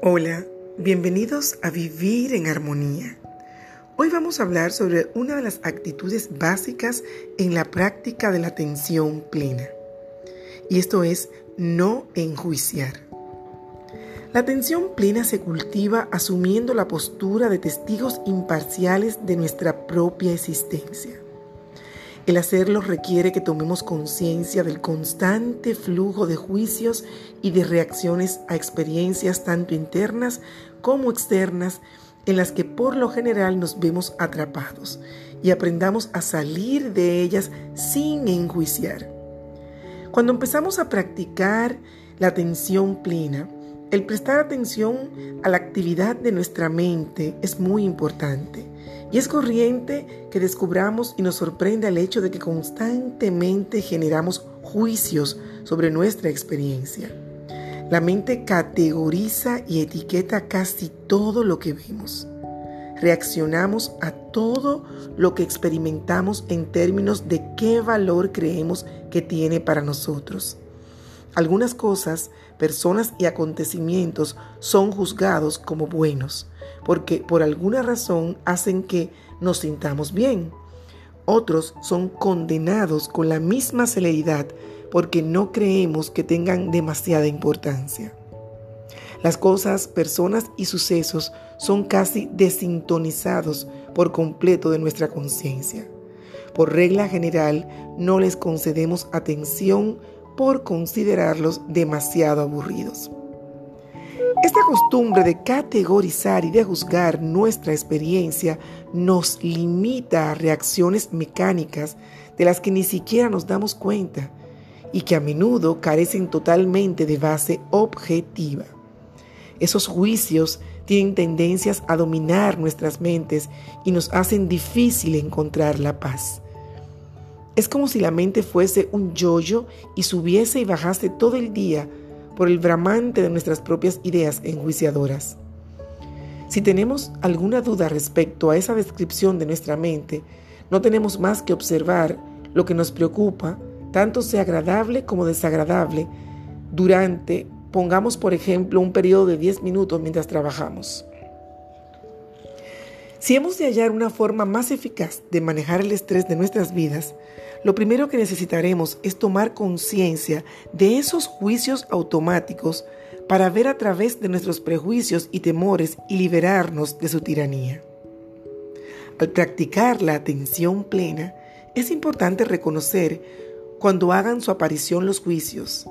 Hola, bienvenidos a Vivir en Armonía. Hoy vamos a hablar sobre una de las actitudes básicas en la práctica de la atención plena. Y esto es no enjuiciar. La atención plena se cultiva asumiendo la postura de testigos imparciales de nuestra propia existencia. El hacerlo requiere que tomemos conciencia del constante flujo de juicios y de reacciones a experiencias tanto internas como externas en las que por lo general nos vemos atrapados y aprendamos a salir de ellas sin enjuiciar. Cuando empezamos a practicar la atención plena, el prestar atención a la actividad de nuestra mente es muy importante y es corriente que descubramos y nos sorprenda el hecho de que constantemente generamos juicios sobre nuestra experiencia. La mente categoriza y etiqueta casi todo lo que vemos. Reaccionamos a todo lo que experimentamos en términos de qué valor creemos que tiene para nosotros. Algunas cosas, personas y acontecimientos son juzgados como buenos, porque por alguna razón hacen que nos sintamos bien. Otros son condenados con la misma celeridad porque no creemos que tengan demasiada importancia. Las cosas, personas y sucesos son casi desintonizados por completo de nuestra conciencia. Por regla general, no les concedemos atención por considerarlos demasiado aburridos. Esta costumbre de categorizar y de juzgar nuestra experiencia nos limita a reacciones mecánicas de las que ni siquiera nos damos cuenta y que a menudo carecen totalmente de base objetiva. Esos juicios tienen tendencias a dominar nuestras mentes y nos hacen difícil encontrar la paz. Es como si la mente fuese un yoyo y subiese y bajase todo el día por el bramante de nuestras propias ideas enjuiciadoras. Si tenemos alguna duda respecto a esa descripción de nuestra mente, no tenemos más que observar lo que nos preocupa, tanto sea agradable como desagradable, durante, pongamos por ejemplo, un periodo de 10 minutos mientras trabajamos. Si hemos de hallar una forma más eficaz de manejar el estrés de nuestras vidas, lo primero que necesitaremos es tomar conciencia de esos juicios automáticos para ver a través de nuestros prejuicios y temores y liberarnos de su tiranía. Al practicar la atención plena, es importante reconocer cuando hagan su aparición los juicios,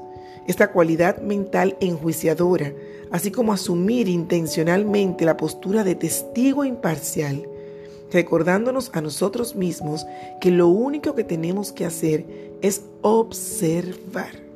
esta cualidad mental enjuiciadora, así como asumir intencionalmente la postura de testigo imparcial, recordándonos a nosotros mismos que lo único que tenemos que hacer es observar.